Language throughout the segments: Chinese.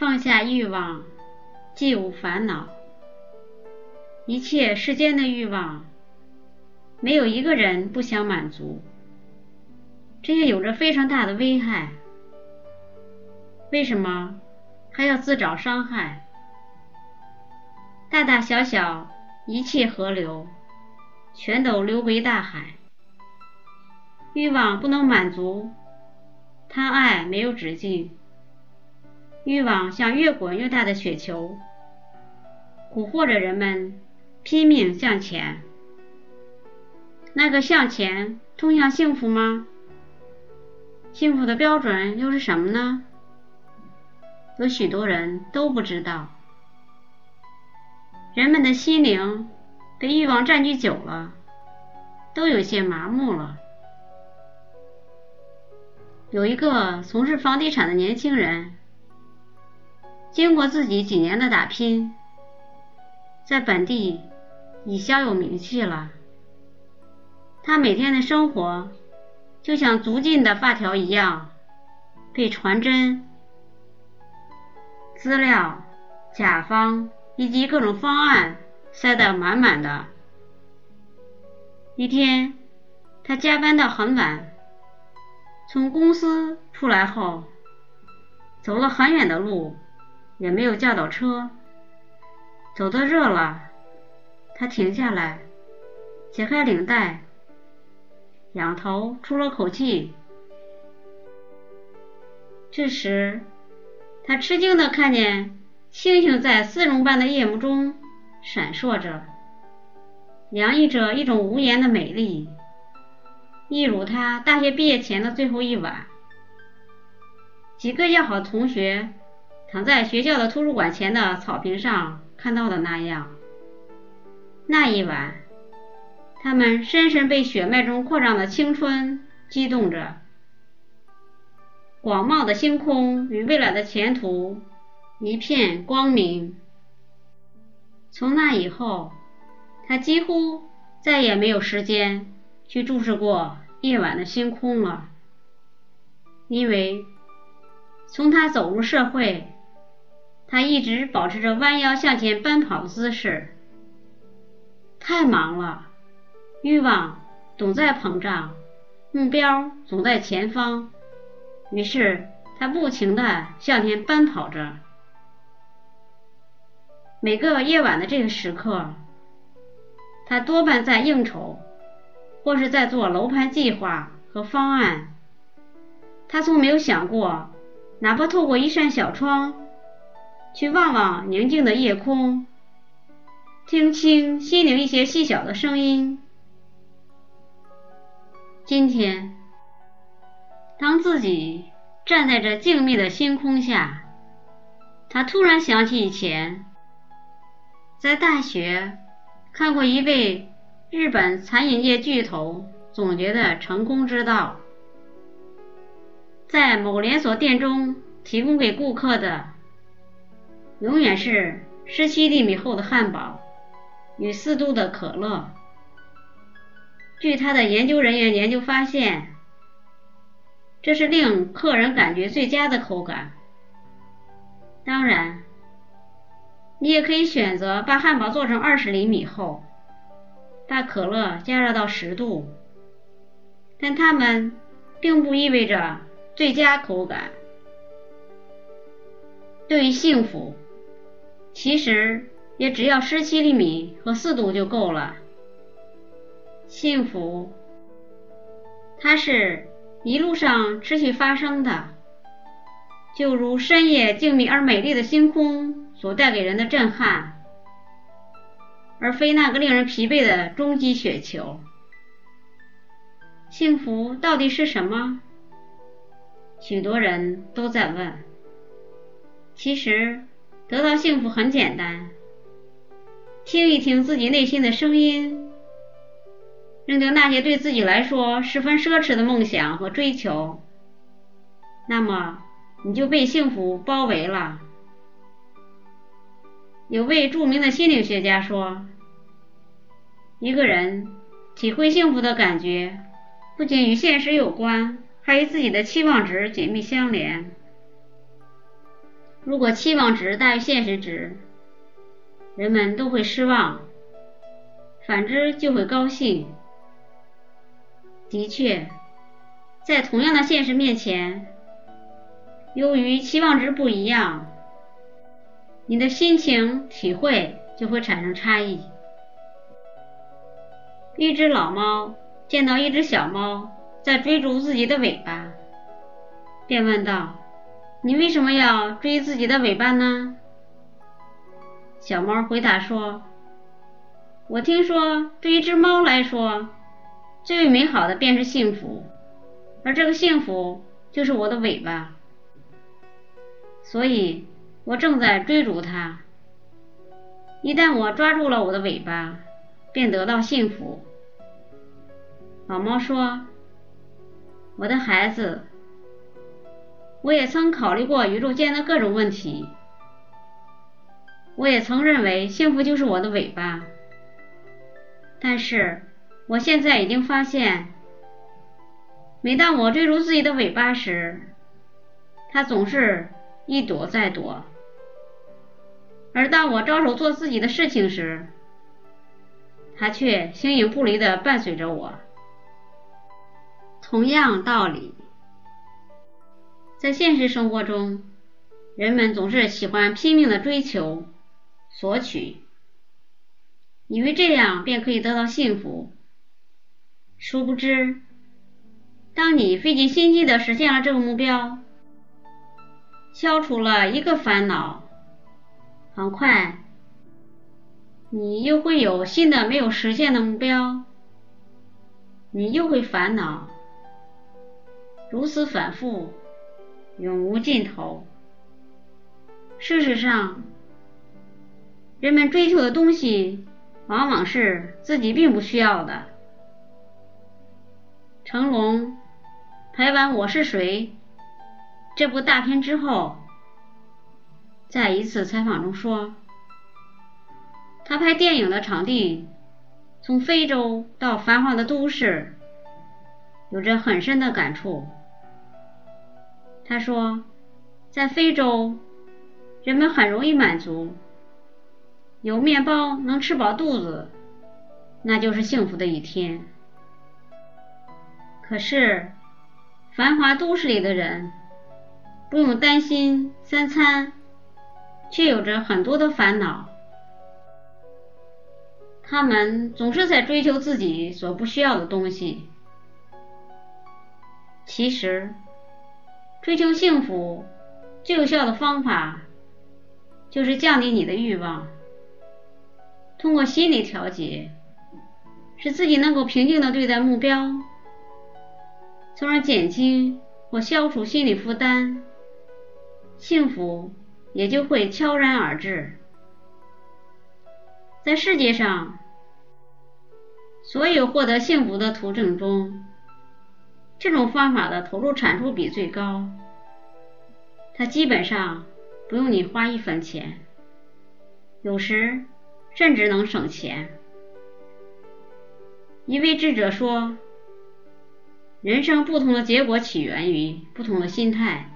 放下欲望，既无烦恼。一切世间的欲望，没有一个人不想满足，这也有着非常大的危害。为什么还要自找伤害？大大小小一切河流，全都流归大海。欲望不能满足，贪爱没有止境。欲望像越滚越大的雪球，蛊惑着人们拼命向前。那个向前通向幸福吗？幸福的标准又是什么呢？有许多人都不知道。人们的心灵被欲望占据久了，都有些麻木了。有一个从事房地产的年轻人，经过自己几年的打拼，在本地已小有名气了。他每天的生活就像足进的发条一样，被传真、资料、甲方。以及各种方案塞得满满的。一天，他加班到很晚，从公司出来后，走了很远的路，也没有叫到车。走得热了，他停下来，解开领带，仰头出了口气。这时，他吃惊的看见。星星在丝绒般的夜幕中闪烁着，洋溢着一种无言的美丽，一如他大学毕业前的最后一晚。几个要好的同学躺在学校的图书馆前的草坪上看到的那样。那一晚，他们深深被血脉中扩张的青春激动着。广袤的星空与未来的前途。一片光明。从那以后，他几乎再也没有时间去注视过夜晚的星空了，因为从他走入社会，他一直保持着弯腰向前奔跑的姿势。太忙了，欲望总在膨胀，目标总在前方，于是他不停地向前奔跑着。每个夜晚的这个时刻，他多半在应酬，或是在做楼盘计划和方案。他从没有想过，哪怕透过一扇小窗，去望望宁静的夜空，听清心灵一些细小的声音。今天，当自己站在这静谧的星空下，他突然想起以前。在大学看过一位日本餐饮业巨头总结的成功之道，在某连锁店中提供给顾客的永远是十七厘米厚的汉堡与四度的可乐。据他的研究人员研究发现，这是令客人感觉最佳的口感。当然。你也可以选择把汉堡做成二十厘米厚，把可乐加热到十度，但它们并不意味着最佳口感。对于幸福，其实也只要十七厘米和四度就够了。幸福，它是一路上持续发生的，就如深夜静谧而美丽的星空。所带给人的震撼，而非那个令人疲惫的终极雪球。幸福到底是什么？许多人都在问。其实，得到幸福很简单，听一听自己内心的声音，扔掉那些对自己来说十分奢侈的梦想和追求，那么你就被幸福包围了。有位著名的心理学家说：“一个人体会幸福的感觉，不仅与现实有关，还与自己的期望值紧密相连。如果期望值大于现实值，人们都会失望；反之就会高兴。的确，在同样的现实面前，由于期望值不一样，你的心情体会就会产生差异。一只老猫见到一只小猫在追逐自己的尾巴，便问道：“你为什么要追自己的尾巴呢？”小猫回答说：“我听说，对一只猫来说，最美好的便是幸福，而这个幸福就是我的尾巴，所以我正在追逐它。一旦我抓住了我的尾巴，便得到幸福。”老猫说：“我的孩子，我也曾考虑过宇宙间的各种问题，我也曾认为幸福就是我的尾巴。但是我现在已经发现，每当我追逐自己的尾巴时，它总是一躲再躲；而当我着手做自己的事情时，它却形影不离地伴随着我。”同样道理，在现实生活中，人们总是喜欢拼命的追求、索取，以为这样便可以得到幸福。殊不知，当你费尽心机的实现了这个目标，消除了一个烦恼，很快，你又会有新的没有实现的目标，你又会烦恼。如此反复，永无尽头。事实上，人们追求的东西往往是自己并不需要的。成龙拍完《我是谁》这部大片之后，在一次采访中说，他拍电影的场地从非洲到繁华的都市，有着很深的感触。他说，在非洲，人们很容易满足，有面包能吃饱肚子，那就是幸福的一天。可是，繁华都市里的人不用担心三餐，却有着很多的烦恼。他们总是在追求自己所不需要的东西。其实。追求幸福最有效的方法，就是降低你的欲望，通过心理调节，使自己能够平静的对待目标，从而减轻或消除心理负担，幸福也就会悄然而至。在世界上，所有获得幸福的途径中，这种方法的投入产出比最高，它基本上不用你花一分钱，有时甚至能省钱。一位智者说：“人生不同的结果起源于不同的心态。”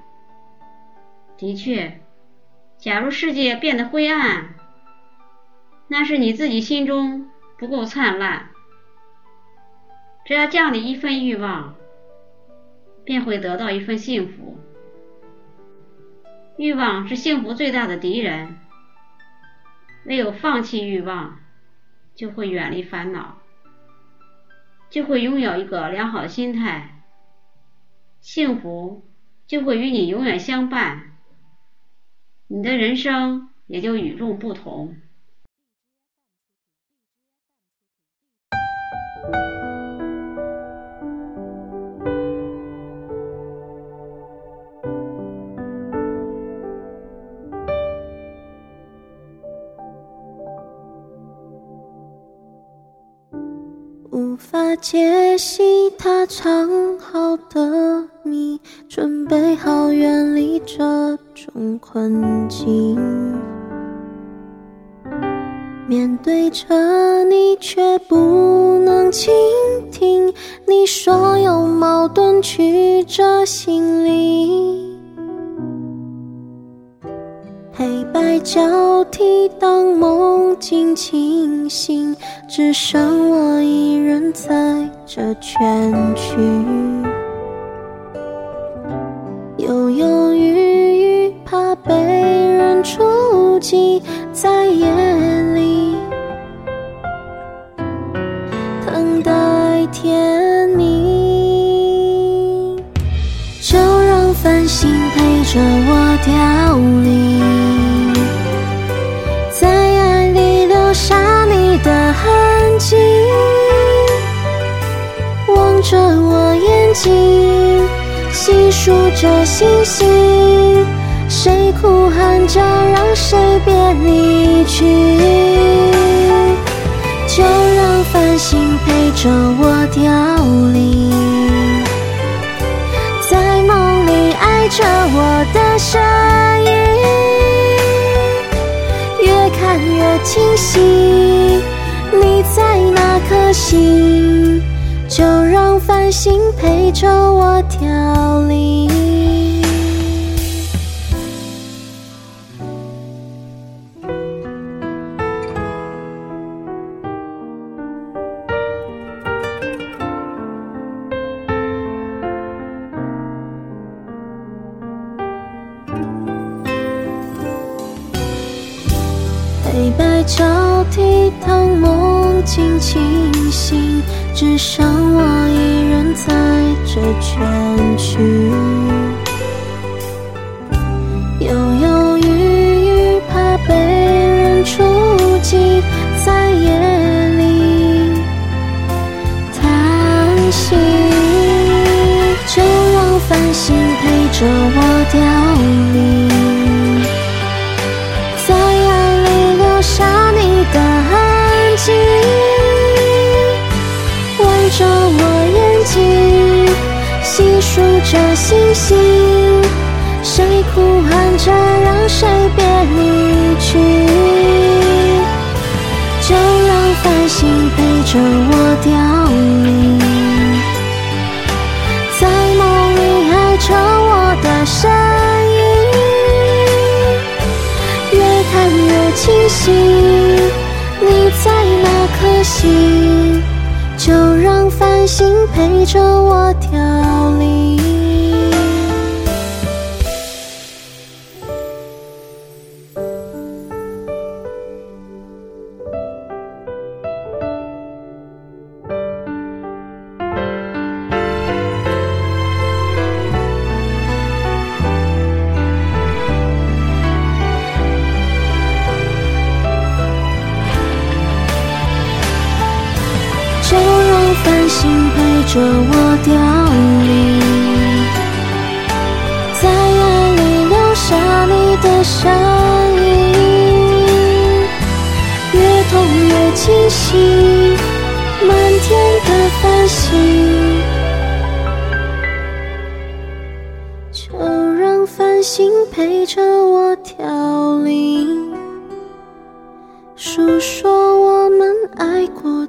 的确，假如世界变得灰暗，那是你自己心中不够灿烂。只要降低一份欲望。便会得到一份幸福。欲望是幸福最大的敌人，唯有放弃欲望，就会远离烦恼，就会拥有一个良好心态，幸福就会与你永远相伴，你的人生也就与众不同。解析他藏好的谜，准备好远离这种困境。面对着你，却不能倾听你所有矛盾曲折心理。黑白交替，当梦境清醒，只剩我一人在这圈区，犹犹豫豫，怕被人触及，在夜里等待天明，就让繁星陪着我凋零。数着星星，谁哭喊着让谁别离去？就让繁星陪着我凋零，在梦里爱着我的身影，越看越清晰，你在那颗星。繁星陪着我凋零。黑白交替，当梦境清醒，只剩我一人在这圈区，犹犹豫豫，怕被人触及，在夜里叹息，就让繁星陪着我凋零。着我凋零，在梦里爱着我的身影，越看越清晰，你在那颗星？就让繁星陪着我着我凋零，在爱里留下你的身影，越痛越清晰，满天的繁星，就让繁星陪着我凋零，诉说我们爱过。